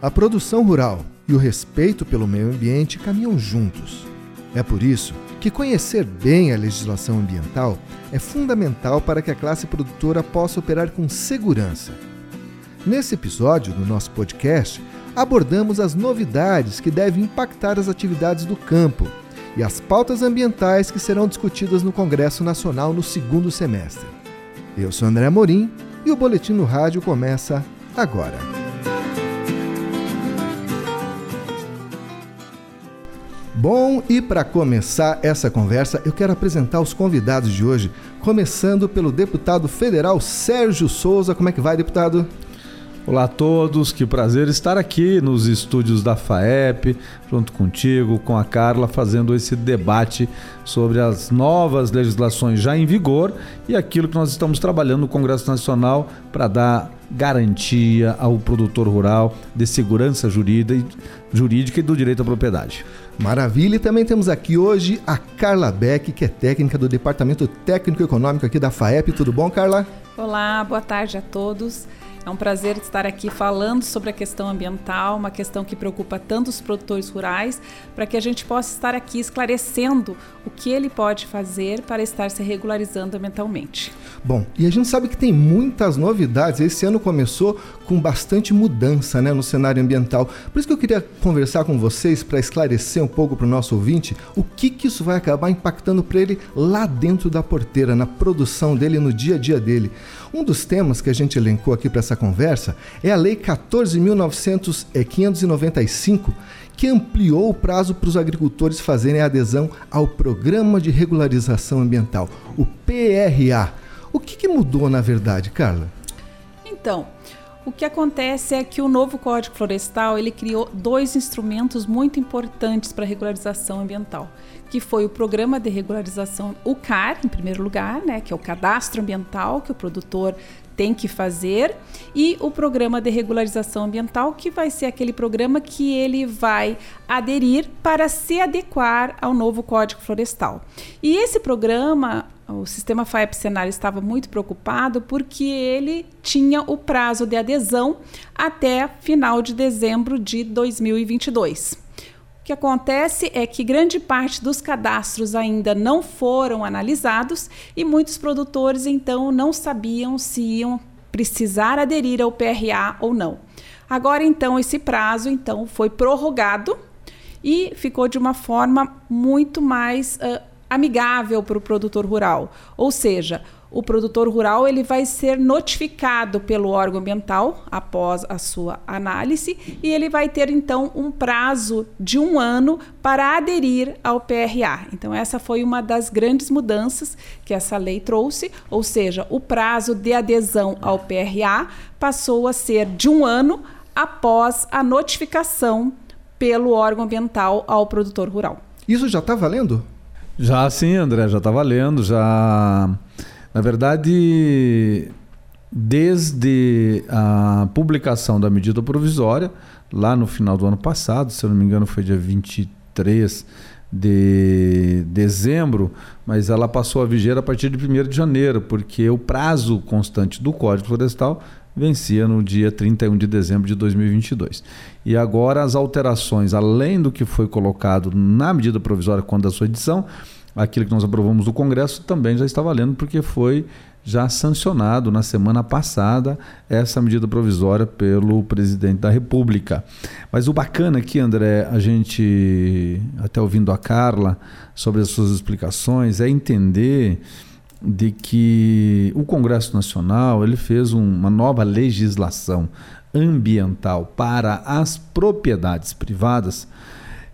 A produção rural e o respeito pelo meio ambiente caminham juntos. É por isso que conhecer bem a legislação ambiental é fundamental para que a classe produtora possa operar com segurança. Nesse episódio do nosso podcast, abordamos as novidades que devem impactar as atividades do campo e as pautas ambientais que serão discutidas no Congresso Nacional no segundo semestre. Eu sou André Morim e o Boletim no Rádio começa agora. Bom, e para começar essa conversa, eu quero apresentar os convidados de hoje, começando pelo deputado federal Sérgio Souza. Como é que vai, deputado? Olá a todos, que prazer estar aqui nos estúdios da FAEP, junto contigo, com a Carla, fazendo esse debate sobre as novas legislações já em vigor e aquilo que nós estamos trabalhando no Congresso Nacional para dar garantia ao produtor rural de segurança jurídica e do direito à propriedade. Maravilha, e também temos aqui hoje a Carla Beck, que é técnica do Departamento Técnico Econômico aqui da FAEP. Tudo bom, Carla? Olá, boa tarde a todos. É um prazer estar aqui falando sobre a questão ambiental, uma questão que preocupa tanto os produtores rurais, para que a gente possa estar aqui esclarecendo o que ele pode fazer para estar se regularizando ambientalmente. Bom, e a gente sabe que tem muitas novidades. Esse ano começou com bastante mudança né, no cenário ambiental. Por isso que eu queria conversar com vocês para esclarecer um pouco para o nosso ouvinte o que, que isso vai acabar impactando para ele lá dentro da porteira, na produção dele, no dia a dia dele. Um dos temas que a gente elencou aqui para essa conversa é a Lei 14.595, que ampliou o prazo para os agricultores fazerem a adesão ao Programa de Regularização Ambiental, o PRA. O que, que mudou na verdade, Carla? Então, o que acontece é que o novo Código Florestal ele criou dois instrumentos muito importantes para a regularização ambiental, que foi o Programa de Regularização, o CAR, em primeiro lugar, né, que é o Cadastro Ambiental que o produtor tem que fazer, e o Programa de Regularização Ambiental, que vai ser aquele programa que ele vai aderir para se adequar ao novo Código Florestal. E esse programa, o sistema FAEP Cenário estava muito preocupado porque ele tinha o prazo de adesão até final de dezembro de 2022 que acontece é que grande parte dos cadastros ainda não foram analisados e muitos produtores então não sabiam se iam precisar aderir ao PRA ou não. Agora então esse prazo então foi prorrogado e ficou de uma forma muito mais uh, amigável para o produtor rural, ou seja, o produtor rural ele vai ser notificado pelo órgão ambiental após a sua análise e ele vai ter então um prazo de um ano para aderir ao PRA. Então essa foi uma das grandes mudanças que essa lei trouxe, ou seja, o prazo de adesão ao PRA passou a ser de um ano após a notificação pelo órgão ambiental ao produtor rural. Isso já está valendo? Já sim, André, já está valendo, já na verdade, desde a publicação da medida provisória, lá no final do ano passado, se eu não me engano foi dia 23 de dezembro, mas ela passou a viger a partir de 1 de janeiro, porque o prazo constante do Código Florestal vencia no dia 31 de dezembro de 2022. E agora as alterações, além do que foi colocado na medida provisória quando a sua edição, aquilo que nós aprovamos do Congresso também já está valendo, porque foi já sancionado na semana passada essa medida provisória pelo presidente da República. Mas o bacana aqui, André, a gente, até ouvindo a Carla sobre as suas explicações, é entender de que o Congresso Nacional ele fez uma nova legislação ambiental para as propriedades privadas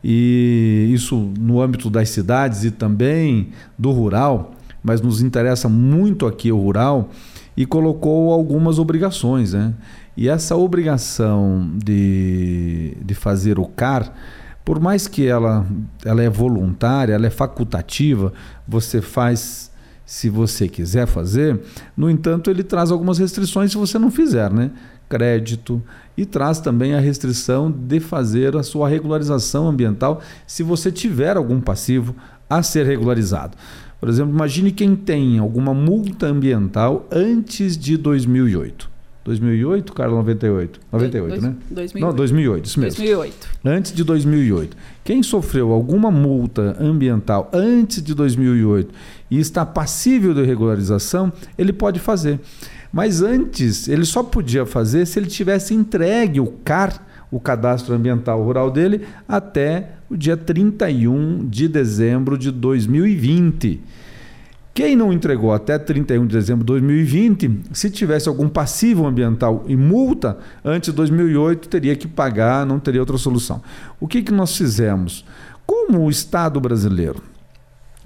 e isso no âmbito das cidades e também do rural, mas nos interessa muito aqui o rural, e colocou algumas obrigações. Né? E essa obrigação de, de fazer o CAR, por mais que ela, ela é voluntária, ela é facultativa, você faz se você quiser fazer, no entanto, ele traz algumas restrições se você não fizer, né? Crédito e traz também a restrição de fazer a sua regularização ambiental se você tiver algum passivo a ser regularizado. Por exemplo, imagine quem tem alguma multa ambiental antes de 2008. 2008, Carlos, 98? 98, dois, né? 2008. Não, 2008, isso mesmo. 2008. Antes de 2008. Quem sofreu alguma multa ambiental antes de 2008 e está passível de regularização, ele pode fazer. Mas antes, ele só podia fazer se ele tivesse entregue o CAR, o Cadastro Ambiental Rural dele, até o dia 31 de dezembro de 2020. Quem não entregou até 31 de dezembro de 2020, se tivesse algum passivo ambiental e multa antes de 2008, teria que pagar, não teria outra solução. O que, que nós fizemos? Como o Estado brasileiro,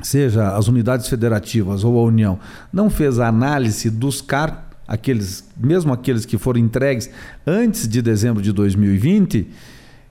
seja as unidades federativas ou a União, não fez a análise dos CAR, aqueles, mesmo aqueles que foram entregues antes de dezembro de 2020,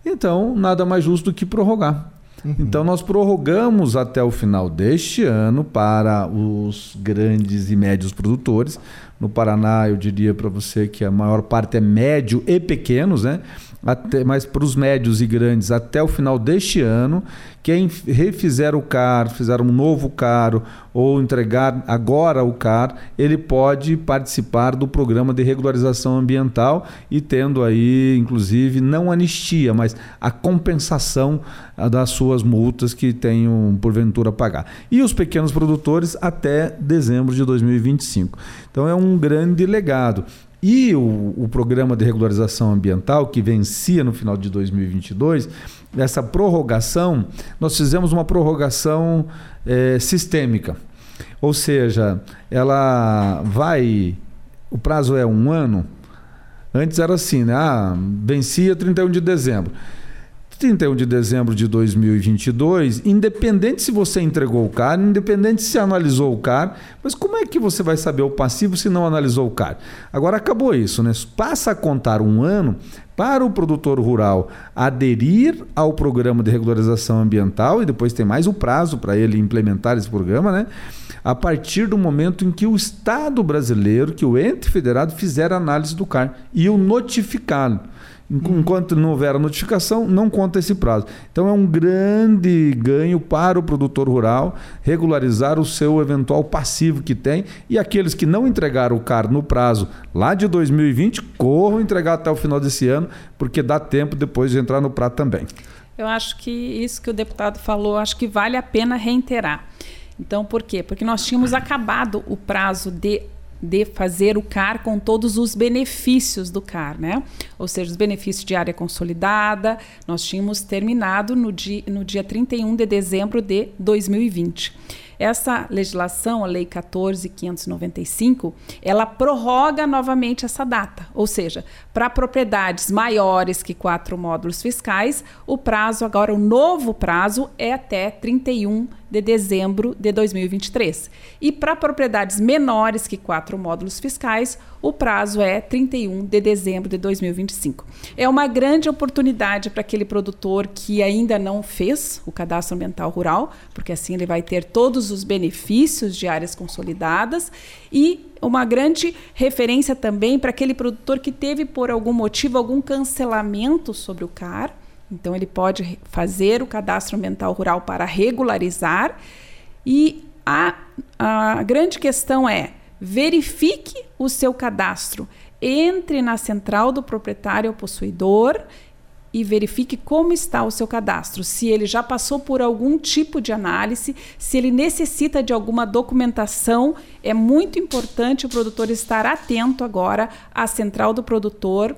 então nada mais justo do que prorrogar. Uhum. Então, nós prorrogamos até o final deste ano para os grandes e médios produtores. No Paraná, eu diria para você que a maior parte é médio e pequenos, né? Até, mas para os médios e grandes até o final deste ano, quem refizer o CAR, fizer um novo CAR ou entregar agora o CAR, ele pode participar do programa de regularização ambiental e tendo aí, inclusive, não anistia, mas a compensação das suas multas que tenham porventura pagar. E os pequenos produtores até dezembro de 2025. Então é um grande legado. E o, o, programa de regularização ambiental, que vencia no final de 2022, essa prorrogação, nós fizemos uma prorrogação é, sistêmica. Ou seja, ela vai. O prazo é um ano. Antes era assim, né? Ah, vencia 31 de dezembro. 31 de dezembro de 2022, independente se você entregou o CAR, independente se analisou o CAR, mas como é que você vai saber o passivo se não analisou o CAR? Agora acabou isso, né? Passa a contar um ano para o produtor rural aderir ao programa de regularização ambiental e depois tem mais o prazo para ele implementar esse programa, né? A partir do momento em que o Estado brasileiro, que o ente federado fizer a análise do CAR e o notificá-lo. Enquanto não houver a notificação, não conta esse prazo. Então é um grande ganho para o produtor rural regularizar o seu eventual passivo que tem e aqueles que não entregaram o CAR no prazo lá de 2020, corram entregar até o final desse ano, porque dá tempo depois de entrar no prazo também. Eu acho que isso que o deputado falou, acho que vale a pena reiterar. Então, por quê? Porque nós tínhamos acabado o prazo de de fazer o CAR com todos os benefícios do CAR, né? Ou seja, os benefícios de área consolidada, nós tínhamos terminado no dia, no dia 31 de dezembro de 2020. Essa legislação, a Lei 14.595, ela prorroga novamente essa data. Ou seja, para propriedades maiores que quatro módulos fiscais, o prazo, agora o novo prazo, é até 31 de dezembro de 2023. E para propriedades menores que quatro módulos fiscais, o prazo é 31 de dezembro de 2025. É uma grande oportunidade para aquele produtor que ainda não fez o cadastro ambiental rural, porque assim ele vai ter todos os benefícios de áreas consolidadas e uma grande referência também para aquele produtor que teve por algum motivo algum cancelamento sobre o CAR então, ele pode fazer o cadastro ambiental rural para regularizar. E a, a grande questão é: verifique o seu cadastro. Entre na central do proprietário ou possuidor e verifique como está o seu cadastro, se ele já passou por algum tipo de análise, se ele necessita de alguma documentação. É muito importante o produtor estar atento agora à central do produtor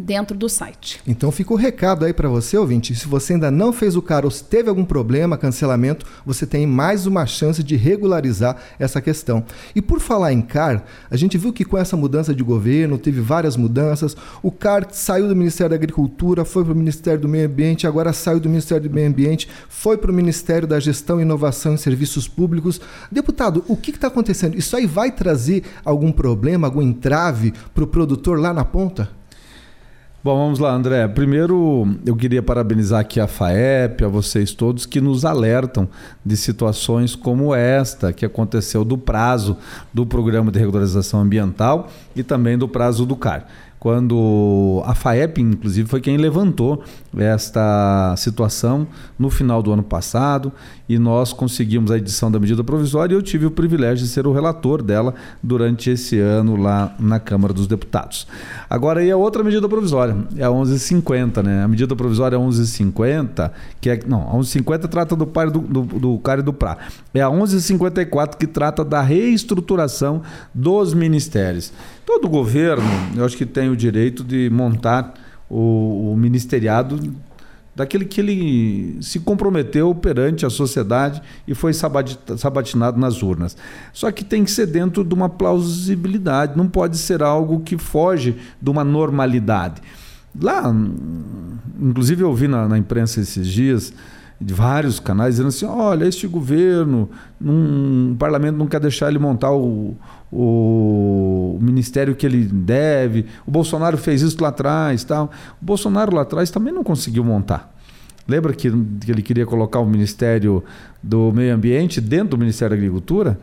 dentro do site. Então fica o recado aí para você, ouvinte. Se você ainda não fez o CAR ou se teve algum problema, cancelamento, você tem mais uma chance de regularizar essa questão. E por falar em CAR, a gente viu que com essa mudança de governo, teve várias mudanças. O CAR saiu do Ministério da Agricultura, foi para o Ministério do Meio Ambiente, agora saiu do Ministério do Meio Ambiente, foi para o Ministério da Gestão, Inovação e Serviços Públicos. Deputado, o que está acontecendo? Isso aí vai trazer algum problema, algum entrave para o produtor lá na ponta? Bom, vamos lá, André. Primeiro, eu queria parabenizar aqui a FAEP, a vocês todos que nos alertam de situações como esta que aconteceu do prazo do Programa de Regularização Ambiental e também do prazo do CAR. Quando a FAEP, inclusive, foi quem levantou esta situação no final do ano passado e nós conseguimos a edição da medida provisória e eu tive o privilégio de ser o relator dela durante esse ano lá na Câmara dos Deputados. Agora aí a outra medida provisória, é a 1150, né? A medida provisória é 1150, que é não, a 1150 trata do par do, do, do do PRA. É a 1154 que trata da reestruturação dos ministérios. Todo governo, eu acho que tem o direito de montar o, o ministeriado daquele que ele se comprometeu perante a sociedade e foi sabatinado nas urnas. Só que tem que ser dentro de uma plausibilidade, não pode ser algo que foge de uma normalidade. Lá, inclusive eu vi na, na imprensa esses dias, de vários canais dizendo assim: olha, este governo, num, o parlamento não quer deixar ele montar o, o, ministério que ele deve. O Bolsonaro fez isso lá atrás. Tal. O Bolsonaro lá atrás também não conseguiu montar. Lembra que, que ele queria colocar o Ministério do Meio Ambiente dentro do Ministério da Agricultura?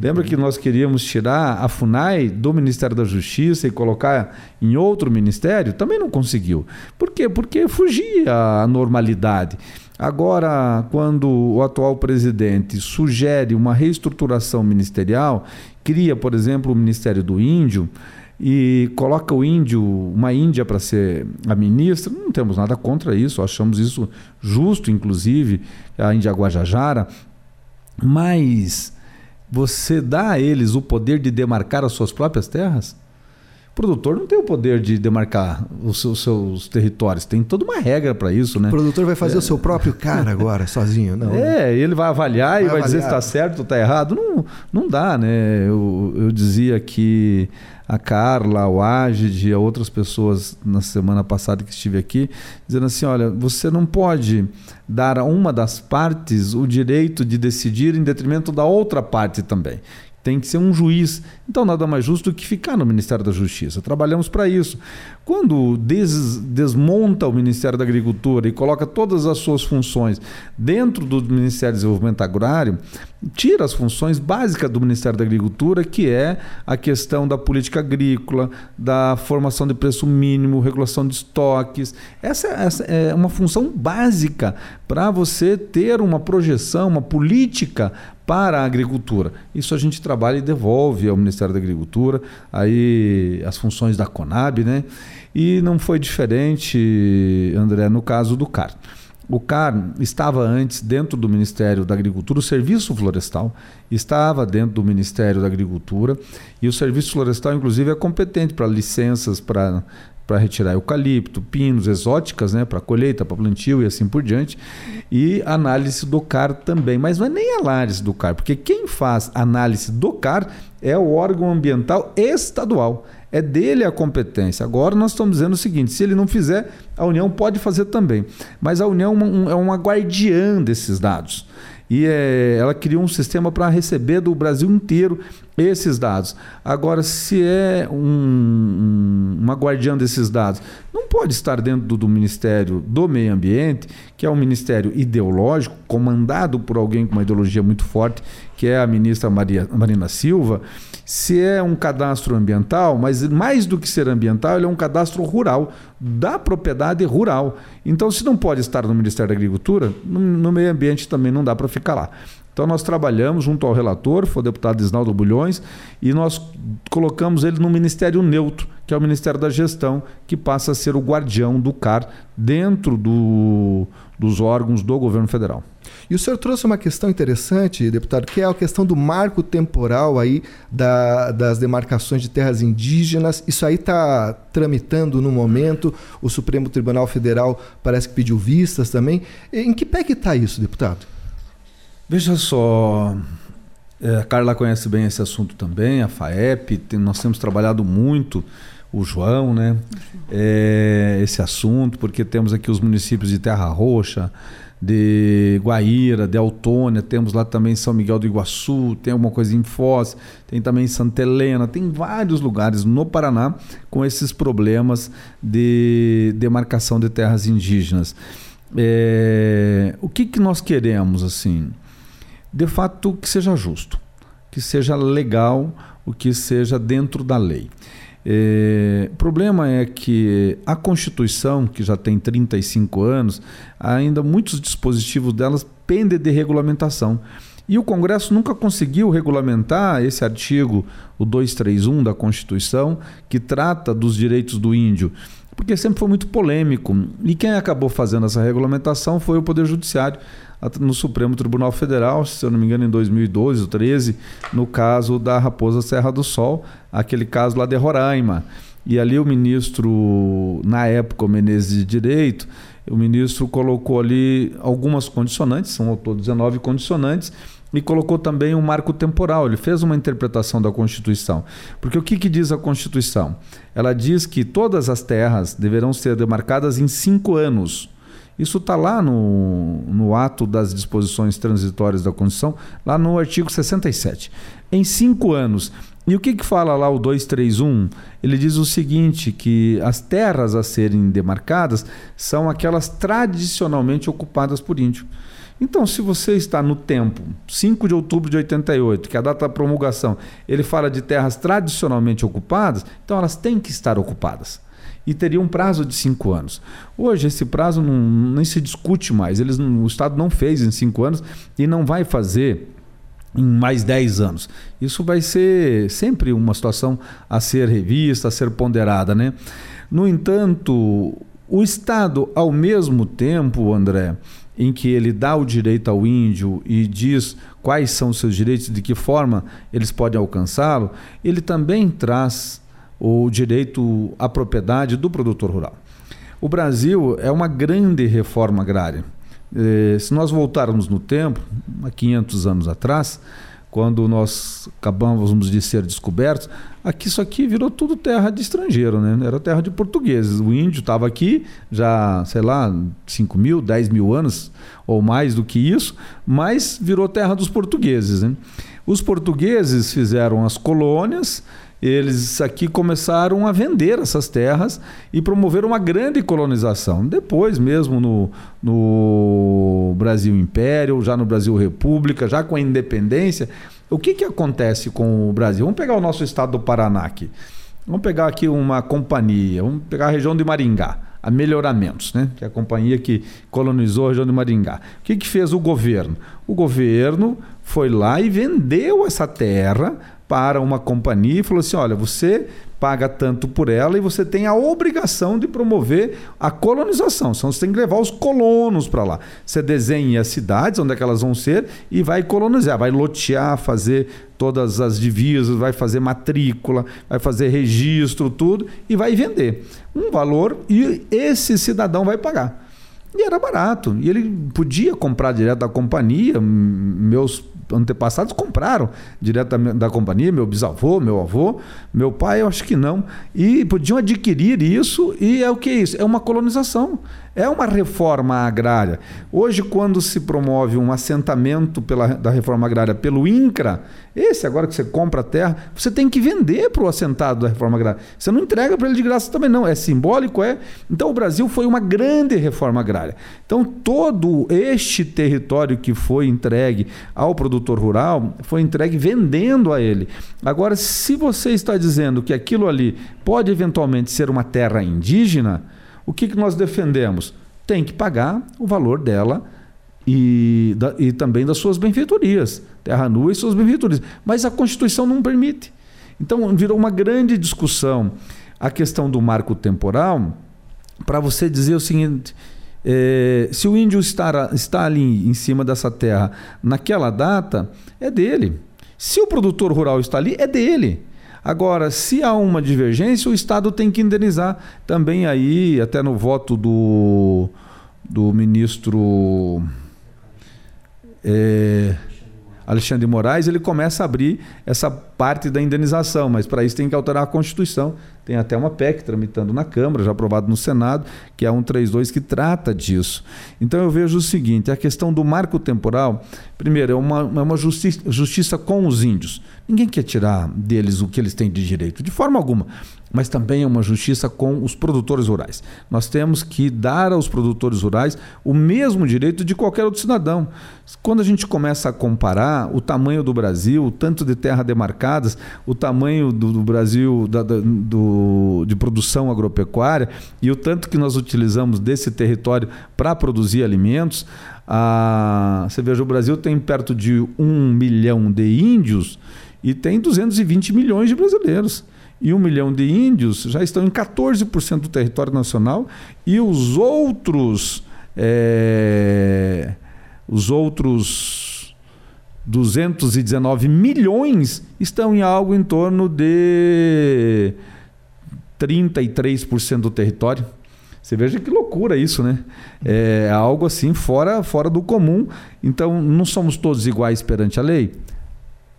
Lembra que nós queríamos tirar a FUNAI do Ministério da Justiça e colocar em outro ministério? Também não conseguiu. Por quê? Porque fugia à normalidade. Agora, quando o atual presidente sugere uma reestruturação ministerial, cria, por exemplo, o Ministério do Índio e coloca o índio, uma índia para ser a ministra, não temos nada contra isso, achamos isso justo, inclusive, a Índia Guajajara, mas você dá a eles o poder de demarcar as suas próprias terras? Produtor não tem o poder de demarcar os seus, seus territórios. Tem toda uma regra para isso, né? O produtor vai fazer é. o seu próprio cara agora, sozinho, não? É, ele vai avaliar vai e vai avaliar. dizer se está certo ou está errado. Não, não dá, né? Eu, eu dizia que a Carla, o Agid e outras pessoas na semana passada que estive aqui, dizendo assim: olha, você não pode dar a uma das partes o direito de decidir em detrimento da outra parte também tem que ser um juiz. Então, nada mais justo do que ficar no Ministério da Justiça. Trabalhamos para isso. Quando des, desmonta o Ministério da Agricultura e coloca todas as suas funções dentro do Ministério do Desenvolvimento Agrário, tira as funções básicas do Ministério da Agricultura, que é a questão da política agrícola, da formação de preço mínimo, regulação de estoques. Essa, essa é uma função básica para você ter uma projeção, uma política para a agricultura. Isso a gente trabalha e devolve ao Ministério da Agricultura, aí as funções da Conab, né? E não foi diferente, André, no caso do CAR. O CAR estava antes dentro do Ministério da Agricultura, o Serviço Florestal estava dentro do Ministério da Agricultura e o Serviço Florestal, inclusive, é competente para licenças para para retirar eucalipto, pinos, exóticas, né, para colheita, para plantio e assim por diante, e análise do CAR também. Mas não é nem análise do CAR, porque quem faz análise do CAR é o órgão ambiental estadual. É dele a competência. Agora nós estamos dizendo o seguinte: se ele não fizer, a União pode fazer também. Mas a União é uma guardiã desses dados e é, ela criou um sistema para receber do Brasil inteiro esses dados. Agora, se é um, uma guardiã desses dados, não pode estar dentro do, Ministério do Meio Ambiente, que é um ministério ideológico, comandado por alguém com uma ideologia muito forte, que é a ministra Maria, Marina Silva. Se é um cadastro ambiental, mas mais do que ser ambiental, ele é um cadastro rural, da propriedade rural. Então, se não pode estar no Ministério da Agricultura, no, no meio ambiente também não dá para ficar lá. Então nós trabalhamos junto ao relator, foi o deputado Isnaldo Bulhões, e nós colocamos ele no Ministério Neutro, que é o Ministério da Gestão, que passa a ser o guardião do CAR dentro do, dos órgãos do governo federal. E o senhor trouxe uma questão interessante, deputado, que é a questão do marco temporal aí da, das demarcações de terras indígenas. Isso aí está tramitando no momento. O Supremo Tribunal Federal parece que pediu vistas também. Em que pé que está isso, deputado? Veja só, é, a Carla conhece bem esse assunto também, a FAEP, tem, nós temos trabalhado muito, o João, né? É, esse assunto, porque temos aqui os municípios de Terra Roxa, de Guaíra, de Autônia, temos lá também São Miguel do Iguaçu, tem alguma coisa em Foz, tem também Santa Helena, tem vários lugares no Paraná com esses problemas de demarcação de terras indígenas. É, o que, que nós queremos assim? De fato que seja justo, que seja legal, o que seja dentro da lei. É, o problema é que a Constituição, que já tem 35 anos, ainda muitos dispositivos delas pendem de regulamentação. E o Congresso nunca conseguiu regulamentar esse artigo, o 231 da Constituição, que trata dos direitos do índio, porque sempre foi muito polêmico. E quem acabou fazendo essa regulamentação foi o Poder Judiciário no Supremo Tribunal Federal, se eu não me engano, em 2012 ou 2013, no caso da Raposa Serra do Sol, aquele caso lá de Roraima. E ali o ministro, na época, o Menezes de Direito, o ministro colocou ali algumas condicionantes, são ao todo 19 condicionantes, e colocou também um marco temporal. Ele fez uma interpretação da Constituição. Porque o que, que diz a Constituição? Ela diz que todas as terras deverão ser demarcadas em cinco anos. Isso está lá no, no ato das disposições transitórias da Constituição, lá no artigo 67. Em cinco anos. E o que, que fala lá o 231? Ele diz o seguinte: que as terras a serem demarcadas são aquelas tradicionalmente ocupadas por índio. Então, se você está no tempo, 5 de outubro de 88, que é a data da promulgação, ele fala de terras tradicionalmente ocupadas, então elas têm que estar ocupadas e teria um prazo de cinco anos. Hoje esse prazo não, nem se discute mais. Eles, o Estado não fez em cinco anos e não vai fazer em mais dez anos. Isso vai ser sempre uma situação a ser revista, a ser ponderada. Né? No entanto, o Estado, ao mesmo tempo, André, em que ele dá o direito ao índio e diz quais são os seus direitos, de que forma eles podem alcançá-lo, ele também traz o direito à propriedade do produtor rural. O Brasil é uma grande reforma agrária. Eh, se nós voltarmos no tempo, há 500 anos atrás, quando nós acabamos de ser descobertos, aqui isso aqui virou tudo terra de estrangeiro, né? Era terra de portugueses. O índio estava aqui já, sei lá, 5 mil, 10 mil anos ou mais do que isso, mas virou terra dos portugueses. Né? Os portugueses fizeram as colônias, eles aqui começaram a vender essas terras e promover uma grande colonização. Depois, mesmo no, no Brasil Império, já no Brasil República, já com a independência, o que, que acontece com o Brasil? Vamos pegar o nosso estado do Paraná aqui. Vamos pegar aqui uma companhia, vamos pegar a região de Maringá, a Melhoramentos, né? que é a companhia que colonizou a região de Maringá. O que, que fez o governo? O governo foi lá e vendeu essa terra para uma companhia e falou assim: olha, você paga tanto por ela e você tem a obrigação de promover a colonização. Então você tem que levar os colonos para lá. Você desenha as cidades, onde é que elas vão ser, e vai colonizar, vai lotear, fazer todas as divisas, vai fazer matrícula, vai fazer registro, tudo, e vai vender. Um valor e esse cidadão vai pagar. E era barato. E ele podia comprar direto da companhia. Meus antepassados compraram da, da, companhia, meu bisavô, meu avô, meu pai, eu acho que não. E podiam adquirir isso, e é o que é isso? É uma colonização, é uma reforma agrária. Hoje, quando se promove um assentamento pela, da reforma agrária pelo INCRA, esse agora que você compra a terra, você tem que vender para o assentado da reforma agrária. Você não entrega para ele de graça também, não. É simbólico, é. Então, o Brasil foi uma grande reforma agrária. Então, todo este território que foi entregue ao produtor rural foi entregue vendendo a ele. Agora, se você está dizendo que aquilo ali pode eventualmente ser uma terra indígena, o que, que nós defendemos? Tem que pagar o valor dela e, da, e também das suas benfeitorias, terra nua e suas benfeitorias. Mas a Constituição não permite. Então virou uma grande discussão a questão do marco temporal para você dizer o seguinte. É, se o índio está, está ali em cima dessa terra naquela data, é dele. Se o produtor rural está ali, é dele. Agora, se há uma divergência, o Estado tem que indenizar. Também aí, até no voto do, do ministro é, Alexandre Moraes, ele começa a abrir essa parte da indenização, mas para isso tem que alterar a Constituição. Tem até uma PEC tramitando na Câmara, já aprovado no Senado, que é a 132, que trata disso. Então eu vejo o seguinte: a questão do marco temporal, primeiro, é uma, é uma justiça, justiça com os índios. Ninguém quer tirar deles o que eles têm de direito, de forma alguma mas também é uma justiça com os produtores rurais. Nós temos que dar aos produtores rurais o mesmo direito de qualquer outro cidadão. Quando a gente começa a comparar o tamanho do Brasil, o tanto de terra demarcada, o tamanho do, do Brasil da, da, do, de produção agropecuária e o tanto que nós utilizamos desse território para produzir alimentos. A, você veja, o Brasil tem perto de um milhão de índios e tem 220 milhões de brasileiros e um milhão de índios já estão em 14% do território nacional e os outros é, os outros 219 milhões estão em algo em torno de 33% do território. Você veja que loucura isso, né? É algo assim fora, fora do comum. Então, não somos todos iguais perante a lei.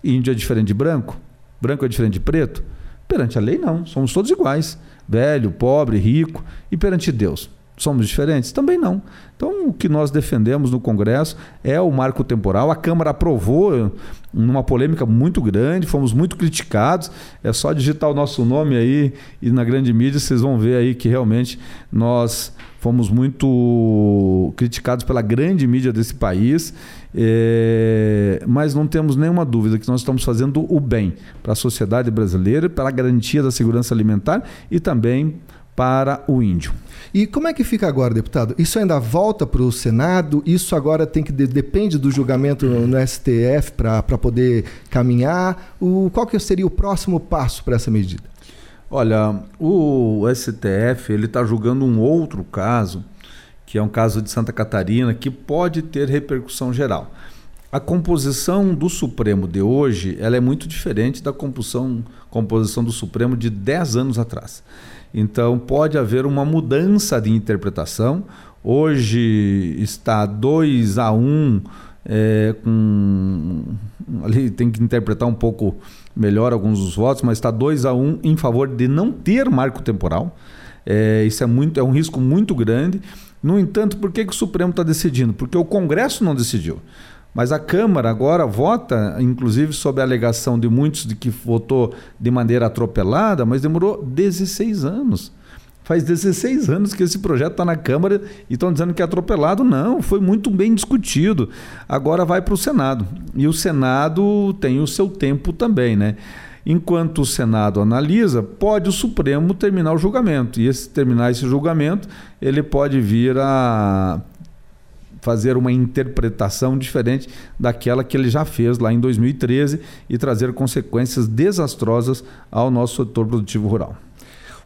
Índio é diferente de branco, branco é diferente de preto. Perante a lei, não. Somos todos iguais. Velho, pobre, rico. E perante Deus, somos diferentes? Também não. Então, o que nós defendemos no Congresso é o marco temporal. A Câmara aprovou numa polêmica muito grande, fomos muito criticados. É só digitar o nosso nome aí e na grande mídia vocês vão ver aí que realmente nós fomos muito criticados pela grande mídia desse país. É, mas não temos nenhuma dúvida que nós estamos fazendo o bem para a sociedade brasileira, para a garantia da segurança alimentar e também para o índio. E como é que fica agora, deputado? Isso ainda volta para o Senado? Isso agora tem que depende do julgamento no STF para poder caminhar? O, qual que seria o próximo passo para essa medida? Olha, o STF ele está julgando um outro caso, que é um caso de Santa Catarina, que pode ter repercussão geral. A composição do Supremo de hoje ela é muito diferente da composição, composição do Supremo de 10 anos atrás. Então pode haver uma mudança de interpretação. Hoje está 2 a 1 um, é, com ali tem que interpretar um pouco melhor alguns dos votos, mas está 2 a 1 um em favor de não ter marco temporal. É, isso é muito é um risco muito grande. No entanto, por que, que o Supremo está decidindo? Porque o Congresso não decidiu. Mas a Câmara agora vota, inclusive sob a alegação de muitos de que votou de maneira atropelada, mas demorou 16 anos. Faz 16 anos que esse projeto está na Câmara e estão dizendo que é atropelado. Não, foi muito bem discutido. Agora vai para o Senado. E o Senado tem o seu tempo também, né? Enquanto o Senado analisa, pode o Supremo terminar o julgamento. E esse terminar esse julgamento, ele pode vir a fazer uma interpretação diferente daquela que ele já fez lá em 2013 e trazer consequências desastrosas ao nosso setor produtivo rural.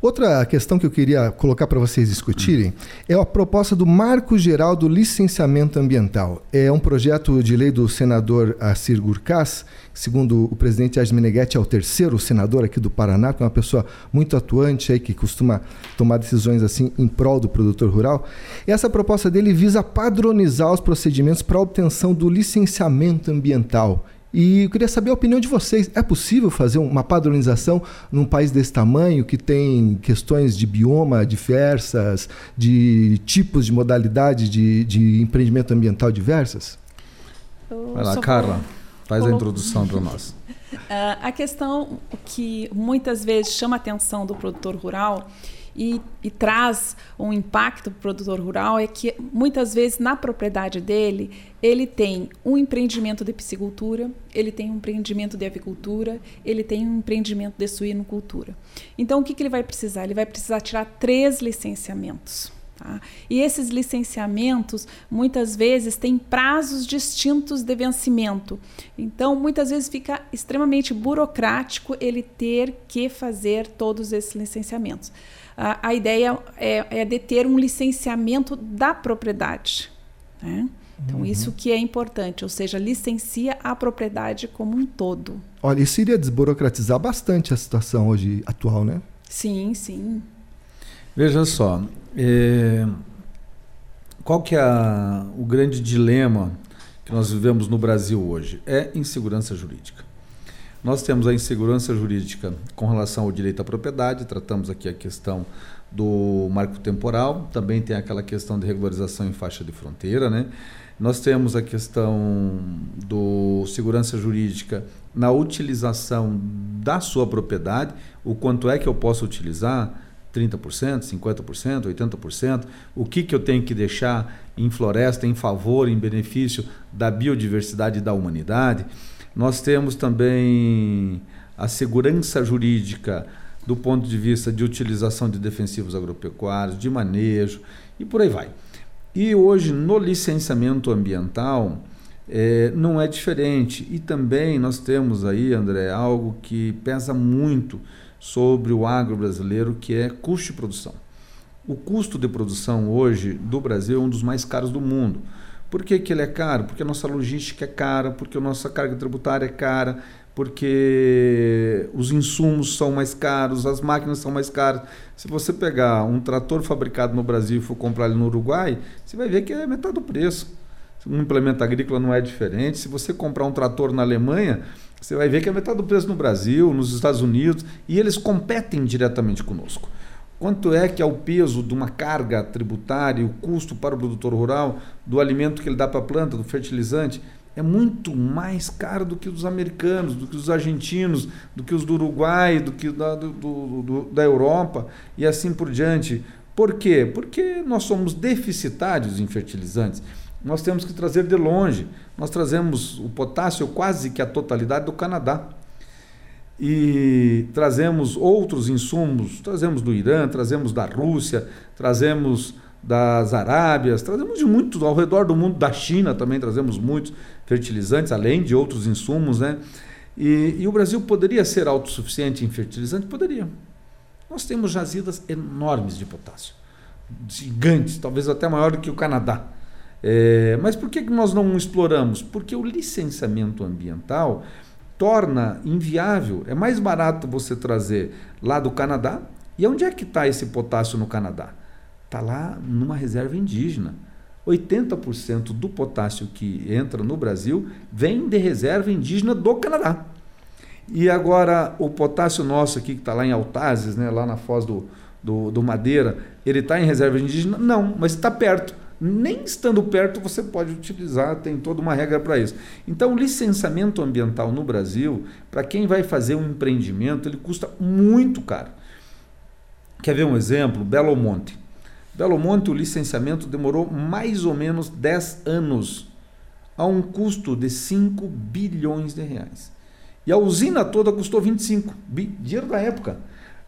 Outra questão que eu queria colocar para vocês discutirem é a proposta do Marco Geral do Licenciamento Ambiental. É um projeto de lei do senador Assir Gurkaz, segundo o presidente Ars Meneghetti, é o terceiro senador aqui do Paraná, que é uma pessoa muito atuante aí, que costuma tomar decisões assim em prol do produtor rural. Essa proposta dele visa padronizar os procedimentos para a obtenção do licenciamento ambiental e eu queria saber a opinião de vocês. É possível fazer uma padronização num país desse tamanho, que tem questões de bioma diversas, de tipos de modalidade de, de empreendimento ambiental diversas? Vai lá, Carla, faz a introdução para nós. Uh, a questão que muitas vezes chama a atenção do produtor rural e, e traz um impacto para o produtor rural é que muitas vezes na propriedade dele ele tem um empreendimento de piscicultura, ele tem um empreendimento de avicultura, ele tem um empreendimento de suinocultura. Então o que, que ele vai precisar? Ele vai precisar tirar três licenciamentos. Tá? E esses licenciamentos muitas vezes têm prazos distintos de vencimento. Então, muitas vezes fica extremamente burocrático ele ter que fazer todos esses licenciamentos a, a ideia é, é de ter um licenciamento da propriedade. Né? Então, uhum. isso que é importante, ou seja, licencia a propriedade como um todo. Olha, isso iria desburocratizar bastante a situação hoje atual, né? Sim, sim. Veja só, é, qual que é a, o grande dilema que nós vivemos no Brasil hoje? É insegurança jurídica. Nós temos a insegurança jurídica com relação ao direito à propriedade, tratamos aqui a questão do marco temporal, também tem aquela questão de regularização em faixa de fronteira, né? Nós temos a questão do segurança jurídica na utilização da sua propriedade, o quanto é que eu posso utilizar, 30%, 50%, 80%, o que, que eu tenho que deixar em floresta em favor, em benefício da biodiversidade e da humanidade. Nós temos também a segurança jurídica do ponto de vista de utilização de defensivos agropecuários, de manejo e por aí vai. E hoje, no licenciamento ambiental, é, não é diferente. E também nós temos aí, André, algo que pesa muito sobre o agro brasileiro, que é custo de produção. O custo de produção hoje do Brasil é um dos mais caros do mundo. Por que, que ele é caro? Porque a nossa logística é cara, porque a nossa carga tributária é cara, porque os insumos são mais caros, as máquinas são mais caras. Se você pegar um trator fabricado no Brasil e for comprar ele no Uruguai, você vai ver que é metade do preço. Um implemento agrícola não é diferente. Se você comprar um trator na Alemanha, você vai ver que é metade do preço no Brasil, nos Estados Unidos, e eles competem diretamente conosco. Quanto é que é o peso de uma carga tributária, o custo para o produtor rural, do alimento que ele dá para a planta, do fertilizante? é muito mais caro do que os americanos, do que os argentinos, do que os do Uruguai, do que da, do, do, da Europa e assim por diante. Por quê? Porque nós somos deficitários em fertilizantes. Nós temos que trazer de longe. Nós trazemos o potássio quase que a totalidade do Canadá. E trazemos outros insumos, trazemos do Irã, trazemos da Rússia, trazemos das Arábias, trazemos de muitos ao redor do mundo, da China também trazemos muitos fertilizantes, além de outros insumos, né? E, e o Brasil poderia ser autossuficiente em fertilizante? Poderia. Nós temos jazidas enormes de potássio, gigantes, talvez até maior do que o Canadá. É, mas por que nós não exploramos? Porque o licenciamento ambiental torna inviável. É mais barato você trazer lá do Canadá. E onde é que está esse potássio no Canadá? Está lá numa reserva indígena. 80% do potássio que entra no Brasil vem de reserva indígena do Canadá. E agora o potássio nosso aqui, que está lá em Altazes, né, lá na foz do, do, do Madeira, ele está em reserva indígena? Não, mas está perto. Nem estando perto você pode utilizar, tem toda uma regra para isso. Então, o licenciamento ambiental no Brasil, para quem vai fazer um empreendimento, ele custa muito caro. Quer ver um exemplo? Belo Monte. Belo Monte, o licenciamento demorou mais ou menos 10 anos, a um custo de 5 bilhões de reais. E a usina toda custou 25, dinheiro da época.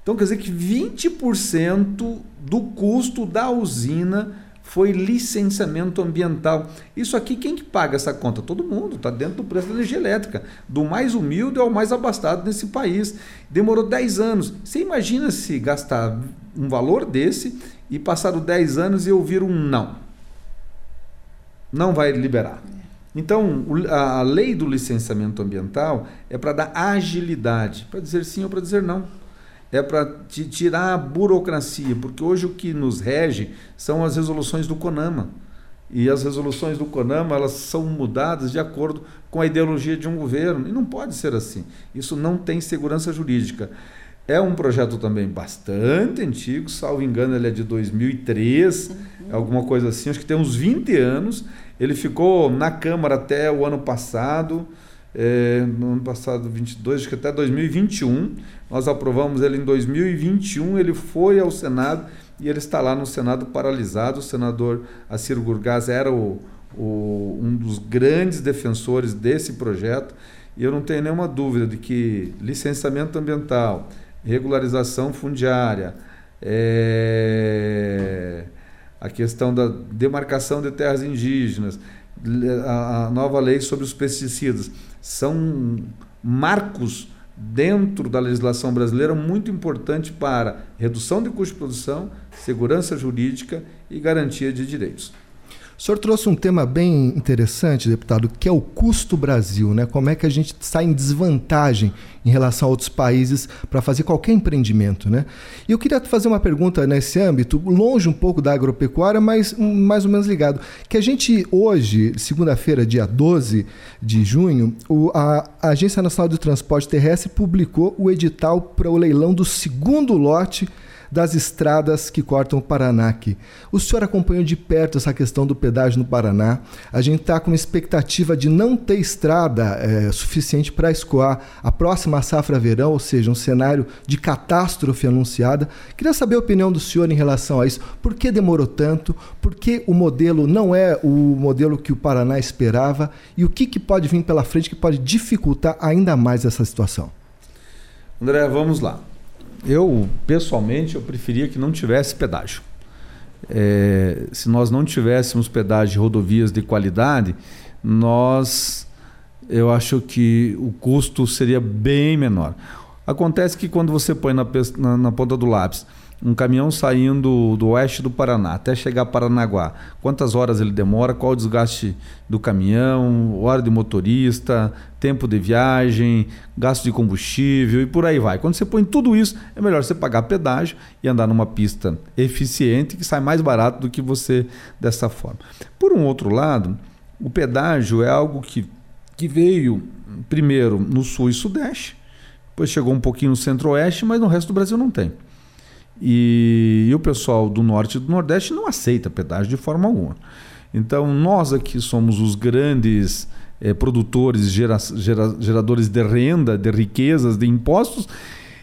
Então quer dizer que 20% do custo da usina foi licenciamento ambiental. Isso aqui, quem que paga essa conta? Todo mundo, está dentro do preço da energia elétrica, do mais humilde ao mais abastado nesse país. Demorou 10 anos. Você imagina se gastar um valor desse e passaram 10 anos e ouvir um não. Não vai liberar. Então, a lei do licenciamento ambiental é para dar agilidade, para dizer sim ou para dizer não. É para tirar a burocracia, porque hoje o que nos rege são as resoluções do CONAMA. E as resoluções do CONAMA elas são mudadas de acordo com a ideologia de um governo. E não pode ser assim. Isso não tem segurança jurídica. É um projeto também bastante antigo, salvo engano, ele é de 2003, uhum. alguma coisa assim, acho que tem uns 20 anos. Ele ficou na Câmara até o ano passado, é, no ano passado, 22, acho que até 2021. Nós aprovamos ele em 2021, ele foi ao Senado e ele está lá no Senado paralisado. O senador Aciro Gurgaz era o, o, um dos grandes defensores desse projeto e eu não tenho nenhuma dúvida de que licenciamento ambiental regularização fundiária, é, a questão da demarcação de terras indígenas, a, a nova lei sobre os pesticidas, são marcos dentro da legislação brasileira muito importante para redução de custo de produção, segurança jurídica e garantia de direitos. O senhor trouxe um tema bem interessante, deputado, que é o custo Brasil, né? Como é que a gente está em desvantagem em relação a outros países para fazer qualquer empreendimento, né? E eu queria fazer uma pergunta nesse âmbito, longe um pouco da agropecuária, mas mais ou menos ligado. Que a gente hoje, segunda-feira, dia 12 de junho, a Agência Nacional de Transporte Terrestre publicou o edital para o leilão do segundo lote das estradas que cortam o Paraná aqui. O senhor acompanhou de perto essa questão do pedágio no Paraná. A gente está com uma expectativa de não ter estrada é, suficiente para escoar a próxima safra verão, ou seja, um cenário de catástrofe anunciada. Queria saber a opinião do senhor em relação a isso. Por que demorou tanto? Por que o modelo não é o modelo que o Paraná esperava? E o que, que pode vir pela frente que pode dificultar ainda mais essa situação? André, vamos lá. Eu, pessoalmente, eu preferia que não tivesse pedágio. É, se nós não tivéssemos pedágio de rodovias de qualidade, nós, eu acho que o custo seria bem menor. Acontece que quando você põe na, na, na ponta do lápis um caminhão saindo do oeste do Paraná até chegar a Paranaguá, quantas horas ele demora, qual o desgaste do caminhão, hora de motorista, tempo de viagem, gasto de combustível e por aí vai. Quando você põe tudo isso, é melhor você pagar pedágio e andar numa pista eficiente que sai mais barato do que você dessa forma. Por um outro lado, o pedágio é algo que, que veio primeiro no sul e sudeste, depois chegou um pouquinho no centro-oeste, mas no resto do Brasil não tem. E, e, o pessoal do norte e do nordeste não aceita pedágio de forma alguma. Então, nós aqui somos os grandes eh, produtores, gera, gera, geradores de renda, de riquezas, de impostos,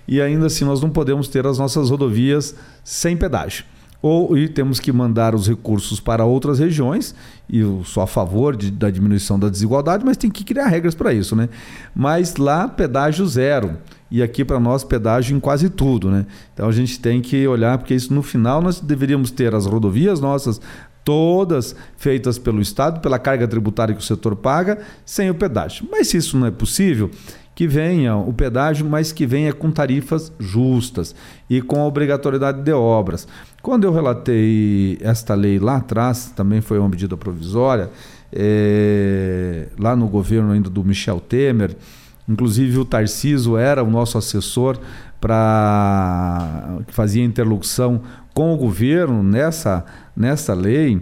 e ainda assim nós não podemos ter as nossas rodovias sem pedágio ou e temos que mandar os recursos para outras regiões, e eu sou a favor de, da diminuição da desigualdade, mas tem que criar regras para isso, né? Mas lá, pedágio zero. E aqui para nós, pedágio em quase tudo, né? Então a gente tem que olhar, porque isso no final nós deveríamos ter as rodovias nossas todas feitas pelo Estado, pela carga tributária que o setor paga, sem o pedágio. Mas se isso não é possível, que venha o pedágio, mas que venha com tarifas justas e com a obrigatoriedade de obras. Quando eu relatei esta lei lá atrás, também foi uma medida provisória, é, lá no governo ainda do Michel Temer, inclusive o Tarciso era o nosso assessor para que fazia interlocução com o governo nessa, nessa lei,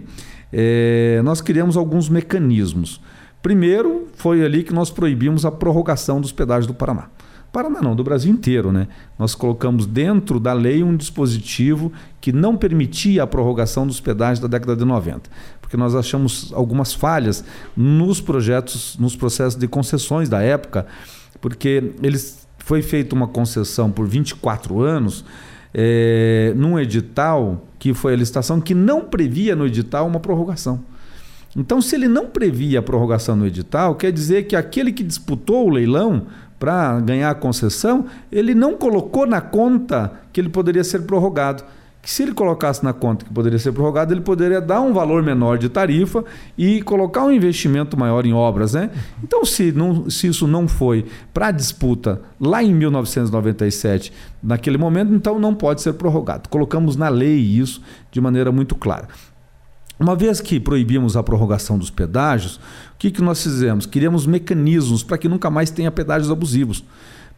é, nós criamos alguns mecanismos. Primeiro, foi ali que nós proibimos a prorrogação dos pedágios do Paraná. Paraná não, do Brasil inteiro, né? Nós colocamos dentro da lei um dispositivo que não permitia a prorrogação dos pedágios da década de 90, porque nós achamos algumas falhas nos projetos, nos processos de concessões da época, porque eles foi feita uma concessão por 24 anos é, num edital que foi a licitação que não previa no edital uma prorrogação. Então, se ele não previa a prorrogação no edital, quer dizer que aquele que disputou o leilão para ganhar a concessão, ele não colocou na conta que ele poderia ser prorrogado. Que se ele colocasse na conta que poderia ser prorrogado, ele poderia dar um valor menor de tarifa e colocar um investimento maior em obras. Né? Então, se, não, se isso não foi para a disputa lá em 1997, naquele momento, então não pode ser prorrogado. Colocamos na lei isso de maneira muito clara. Uma vez que proibimos a prorrogação dos pedágios, o que, que nós fizemos? Queríamos mecanismos para que nunca mais tenha pedágios abusivos.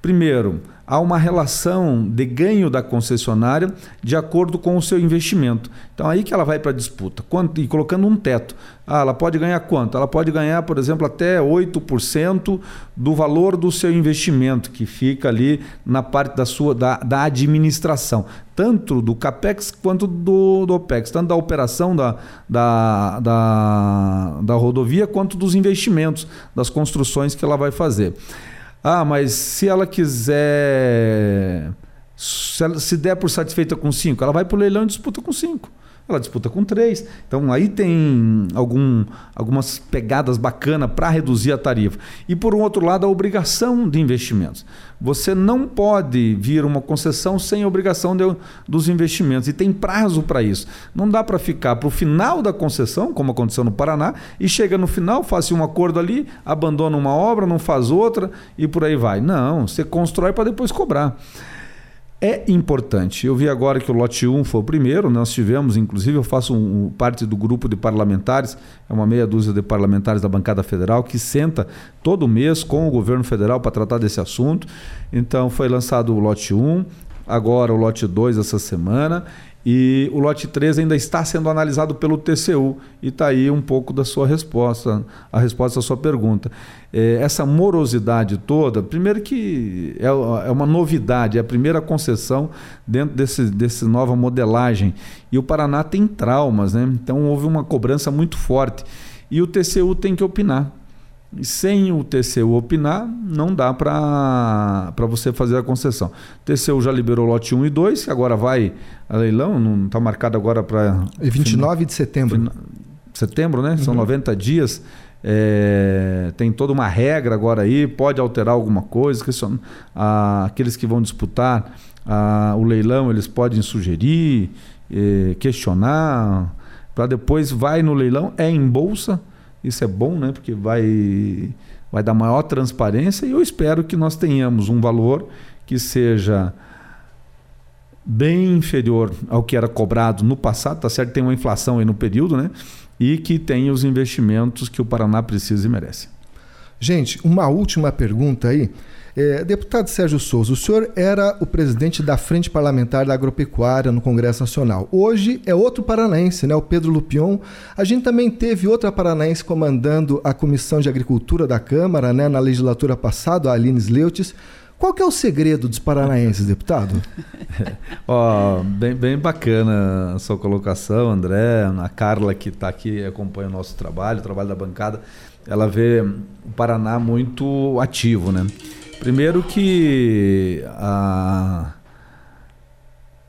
Primeiro, há uma relação de ganho da concessionária de acordo com o seu investimento. Então, aí que ela vai para a disputa, quanto, e colocando um teto. Ah, ela pode ganhar quanto? Ela pode ganhar, por exemplo, até 8% do valor do seu investimento, que fica ali na parte da sua da, da administração, tanto do CAPEX quanto do, do OPEX, tanto da operação da, da, da, da rodovia quanto dos investimentos, das construções que ela vai fazer. Ah, mas se ela quiser. Se, ela, se der por satisfeita com 5, ela vai para o leilão e disputa com 5 ela disputa com três. Então aí tem algum, algumas pegadas bacanas para reduzir a tarifa. E por um outro lado, a obrigação de investimentos. Você não pode vir uma concessão sem obrigação de, dos investimentos. E tem prazo para isso. Não dá para ficar para o final da concessão, como aconteceu no Paraná, e chega no final, faz um acordo ali, abandona uma obra, não faz outra e por aí vai. Não, você constrói para depois cobrar é importante. Eu vi agora que o lote 1 foi o primeiro, nós tivemos, inclusive, eu faço um, parte do grupo de parlamentares, é uma meia dúzia de parlamentares da bancada federal, que senta todo mês com o governo federal para tratar desse assunto. Então, foi lançado o lote 1, agora o lote 2 essa semana, e o lote 3 ainda está sendo analisado pelo TCU. E está aí um pouco da sua resposta, a resposta à sua pergunta. É, essa morosidade toda, primeiro que é, é, uma novidade, é a primeira concessão dentro desse, dessa nova modelagem. E o Paraná tem traumas, né? então houve uma cobrança muito forte. E o TCU tem que opinar. Sem o TCU opinar, não dá para você fazer a concessão. O TCU já liberou lote 1 e 2, que agora vai a leilão, não está marcado agora para. É 29 de setembro. Setembro, né? Uhum. São 90 dias. É, tem toda uma regra agora aí, pode alterar alguma coisa. Ah, aqueles que vão disputar ah, o leilão, eles podem sugerir, eh, questionar, para depois vai no leilão, é em bolsa. Isso é bom, né? Porque vai, vai dar maior transparência e eu espero que nós tenhamos um valor que seja bem inferior ao que era cobrado no passado, tá certo? Tem uma inflação aí no período, né? E que tenha os investimentos que o Paraná precisa e merece. Gente, uma última pergunta aí. É, deputado Sérgio Souza, o senhor era o presidente da Frente Parlamentar da Agropecuária no Congresso Nacional. Hoje é outro paranaense, né, o Pedro Lupion. A gente também teve outra paranaense comandando a Comissão de Agricultura da Câmara né, na legislatura passada, a Aline Sleutes. Qual que é o segredo dos paranaenses, deputado? Ó, oh, bem, bem bacana a sua colocação, André. A Carla, que está aqui acompanha o nosso trabalho, o trabalho da bancada, ela vê o Paraná muito ativo, né? Primeiro que a...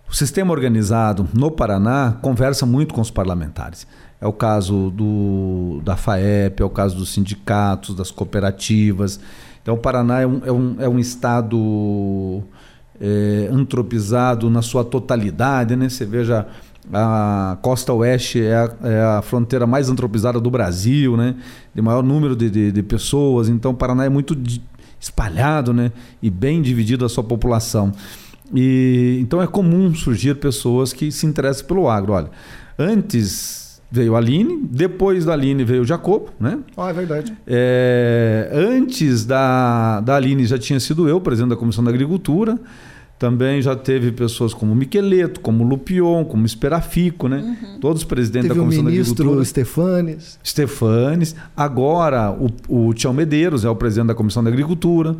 o sistema organizado no Paraná conversa muito com os parlamentares. É o caso do, da FAEP, é o caso dos sindicatos, das cooperativas. Então, o Paraná é um, é um, é um estado é, antropizado na sua totalidade. Né? Você veja, a costa oeste é a, é a, fronteira mais antropizada do Brasil, né? de maior número de, de, de pessoas. Então, o Paraná é muito espalhado né? e bem dividido a sua população. E, então, é comum surgir pessoas que se interessam pelo agro. Olha, antes veio a Aline, depois da Aline veio o Jacobo, né? Ah, é verdade. É, antes da, da Aline já tinha sido eu, presidente da Comissão da Agricultura. Também já teve pessoas como Miqueleto, como Lupion, como Esperafico, né? Uhum. Todos presidentes teve da Comissão o ministro da Agricultura. Stefanes. Stefanes. Agora, o, o Tião Medeiros é o presidente da Comissão da Agricultura.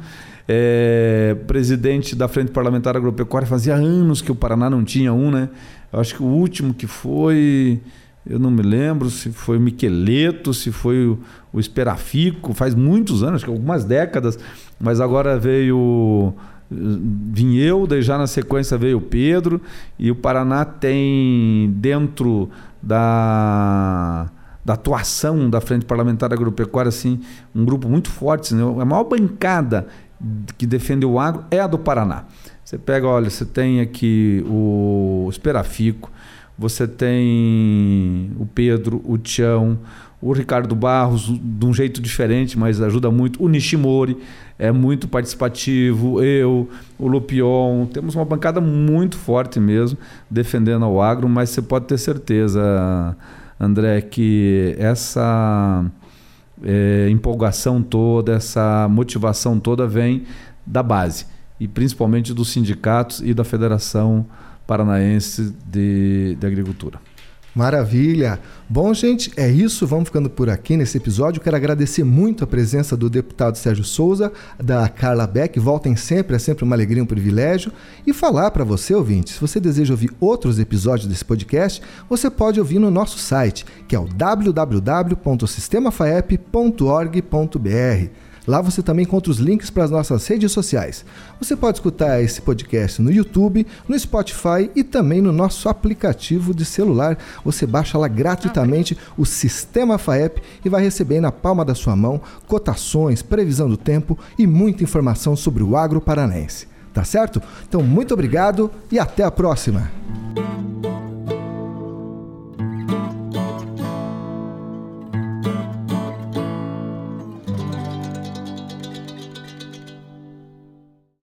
É, presidente da Frente Parlamentar Agropecuária. Fazia anos que o Paraná não tinha um, né? Eu acho que o último que foi eu não me lembro se foi o Miqueleto, se foi o, o Esperafico, faz muitos anos, acho que algumas décadas, mas agora veio vim eu, daí já na sequência veio o Pedro, e o Paraná tem dentro da, da atuação da Frente Parlamentar Agropecuária assim, um grupo muito forte, né? a maior bancada que defende o agro é a do Paraná. Você pega, olha, você tem aqui o Esperafico, você tem o Pedro, o Tião, o Ricardo Barros, de um jeito diferente, mas ajuda muito. O Nishimori é muito participativo, eu, o Lupion. Temos uma bancada muito forte mesmo, defendendo o agro, mas você pode ter certeza, André, que essa é, empolgação toda, essa motivação toda vem da base, e principalmente dos sindicatos e da federação paranaense de, de agricultura. Maravilha! Bom, gente, é isso. Vamos ficando por aqui nesse episódio. Quero agradecer muito a presença do deputado Sérgio Souza, da Carla Beck. Voltem sempre, é sempre uma alegria, um privilégio. E falar para você, ouvinte, se você deseja ouvir outros episódios desse podcast, você pode ouvir no nosso site, que é o www.sistemafaep.org.br. Lá você também encontra os links para as nossas redes sociais. Você pode escutar esse podcast no YouTube, no Spotify e também no nosso aplicativo de celular. Você baixa lá gratuitamente o Sistema FAEP e vai receber na palma da sua mão cotações, previsão do tempo e muita informação sobre o agro paranaense. Tá certo? Então, muito obrigado e até a próxima!